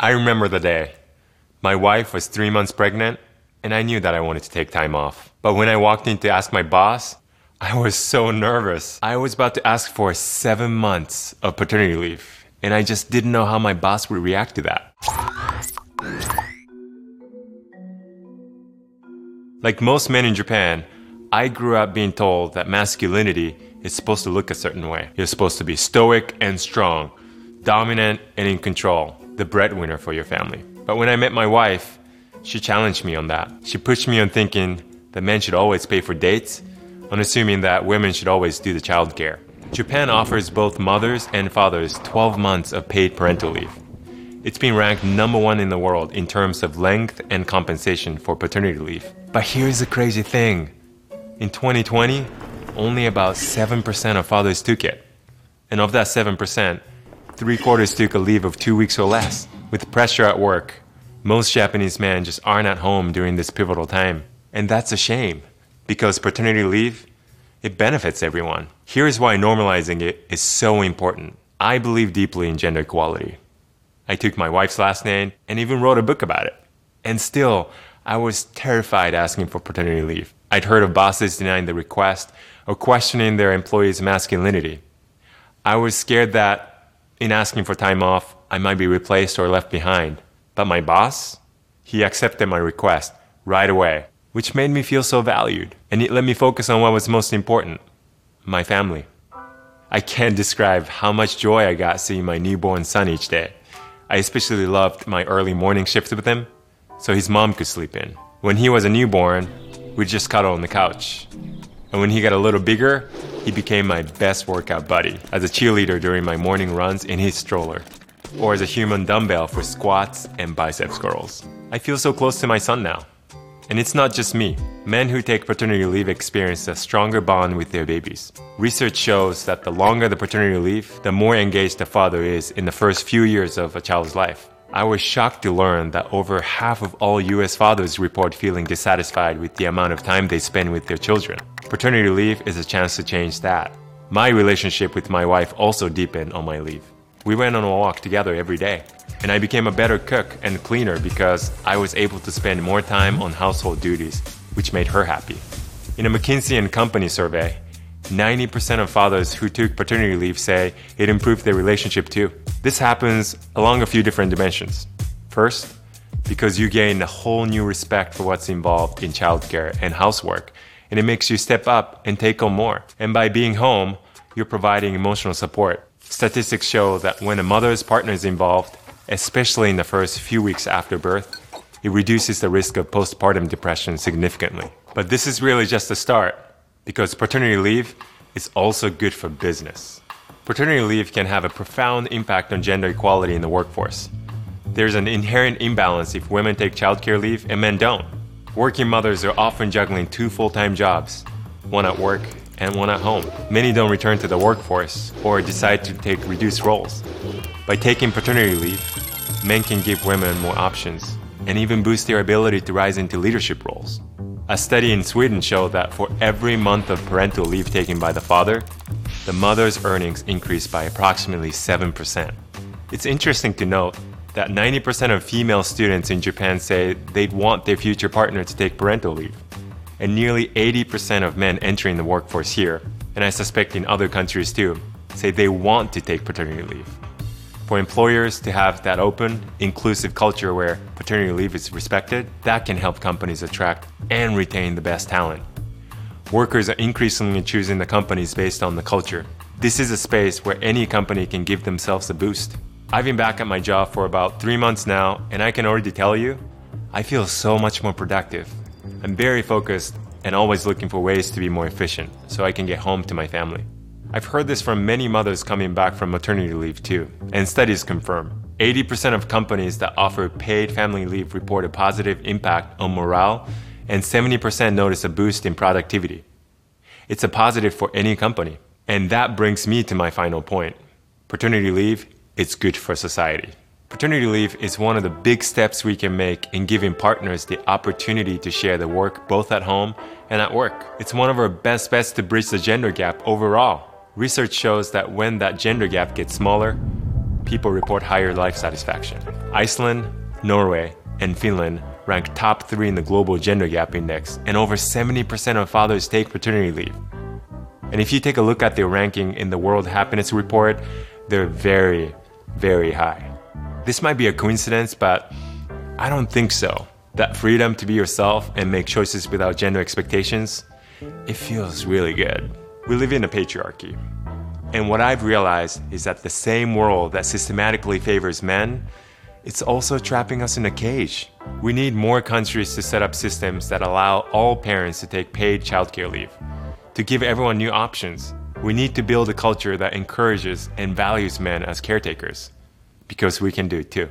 I remember the day. My wife was three months pregnant, and I knew that I wanted to take time off. But when I walked in to ask my boss, I was so nervous. I was about to ask for seven months of paternity leave, and I just didn't know how my boss would react to that. Like most men in Japan, I grew up being told that masculinity is supposed to look a certain way. You're supposed to be stoic and strong, dominant and in control, the breadwinner for your family. But when I met my wife, she challenged me on that. She pushed me on thinking that men should always pay for dates, on assuming that women should always do the childcare. Japan offers both mothers and fathers 12 months of paid parental leave. It's been ranked number one in the world in terms of length and compensation for paternity leave. But here's the crazy thing in 2020, only about 7% of fathers took it. And of that 7%, three quarters took a leave of two weeks or less. With pressure at work, most Japanese men just aren't at home during this pivotal time. And that's a shame because paternity leave, it benefits everyone. Here's why normalizing it is so important. I believe deeply in gender equality. I took my wife's last name and even wrote a book about it. And still, I was terrified asking for paternity leave. I'd heard of bosses denying the request or questioning their employees' masculinity. I was scared that in asking for time off, I might be replaced or left behind. But my boss, he accepted my request right away, which made me feel so valued. And it let me focus on what was most important my family. I can't describe how much joy I got seeing my newborn son each day. I especially loved my early morning shifts with him, so his mom could sleep in. When he was a newborn, we'd just cuddle on the couch. And when he got a little bigger, he became my best workout buddy as a cheerleader during my morning runs in his stroller, or as a human dumbbell for squats and biceps curls. I feel so close to my son now. And it's not just me. Men who take paternity leave experience a stronger bond with their babies. Research shows that the longer the paternity leave, the more engaged the father is in the first few years of a child's life. I was shocked to learn that over half of all US fathers report feeling dissatisfied with the amount of time they spend with their children. Paternity leave is a chance to change that. My relationship with my wife also deepened on my leave. We went on a walk together every day and I became a better cook and cleaner because I was able to spend more time on household duties, which made her happy. In a McKinsey and Company survey, 90% of fathers who took paternity leave say it improved their relationship too. This happens along a few different dimensions. First, because you gain a whole new respect for what's involved in childcare and housework, and it makes you step up and take on more. And by being home, you're providing emotional support. Statistics show that when a mother's partner is involved, especially in the first few weeks after birth, it reduces the risk of postpartum depression significantly. But this is really just the start, because paternity leave is also good for business. Paternity leave can have a profound impact on gender equality in the workforce. There's an inherent imbalance if women take childcare leave and men don't. Working mothers are often juggling two full time jobs, one at work and one at home. Many don't return to the workforce or decide to take reduced roles. By taking paternity leave, men can give women more options and even boost their ability to rise into leadership roles. A study in Sweden showed that for every month of parental leave taken by the father, the mother's earnings increased by approximately 7%. It's interesting to note that 90% of female students in Japan say they'd want their future partner to take parental leave and nearly 80% of men entering the workforce here, and I suspect in other countries too, say they want to take paternity leave. For employers to have that open, inclusive culture where paternity leave is respected, that can help companies attract and retain the best talent. Workers are increasingly choosing the companies based on the culture. This is a space where any company can give themselves a boost. I've been back at my job for about three months now, and I can already tell you, I feel so much more productive. I'm very focused and always looking for ways to be more efficient so I can get home to my family. I've heard this from many mothers coming back from maternity leave too, and studies confirm 80% of companies that offer paid family leave report a positive impact on morale, and 70% notice a boost in productivity. It's a positive for any company. And that brings me to my final point. Paternity leave, it's good for society. Paternity leave is one of the big steps we can make in giving partners the opportunity to share the work both at home and at work. It's one of our best bets to bridge the gender gap overall. Research shows that when that gender gap gets smaller, people report higher life satisfaction. Iceland, Norway, and Finland rank top three in the global gender gap index, and over 70% of fathers take paternity leave. And if you take a look at their ranking in the World Happiness Report, they're very, very high. This might be a coincidence, but I don't think so. That freedom to be yourself and make choices without gender expectations, it feels really good. We live in a patriarchy. And what I've realized is that the same world that systematically favors men, it's also trapping us in a cage. We need more countries to set up systems that allow all parents to take paid childcare leave, to give everyone new options. We need to build a culture that encourages and values men as caretakers, because we can do it too.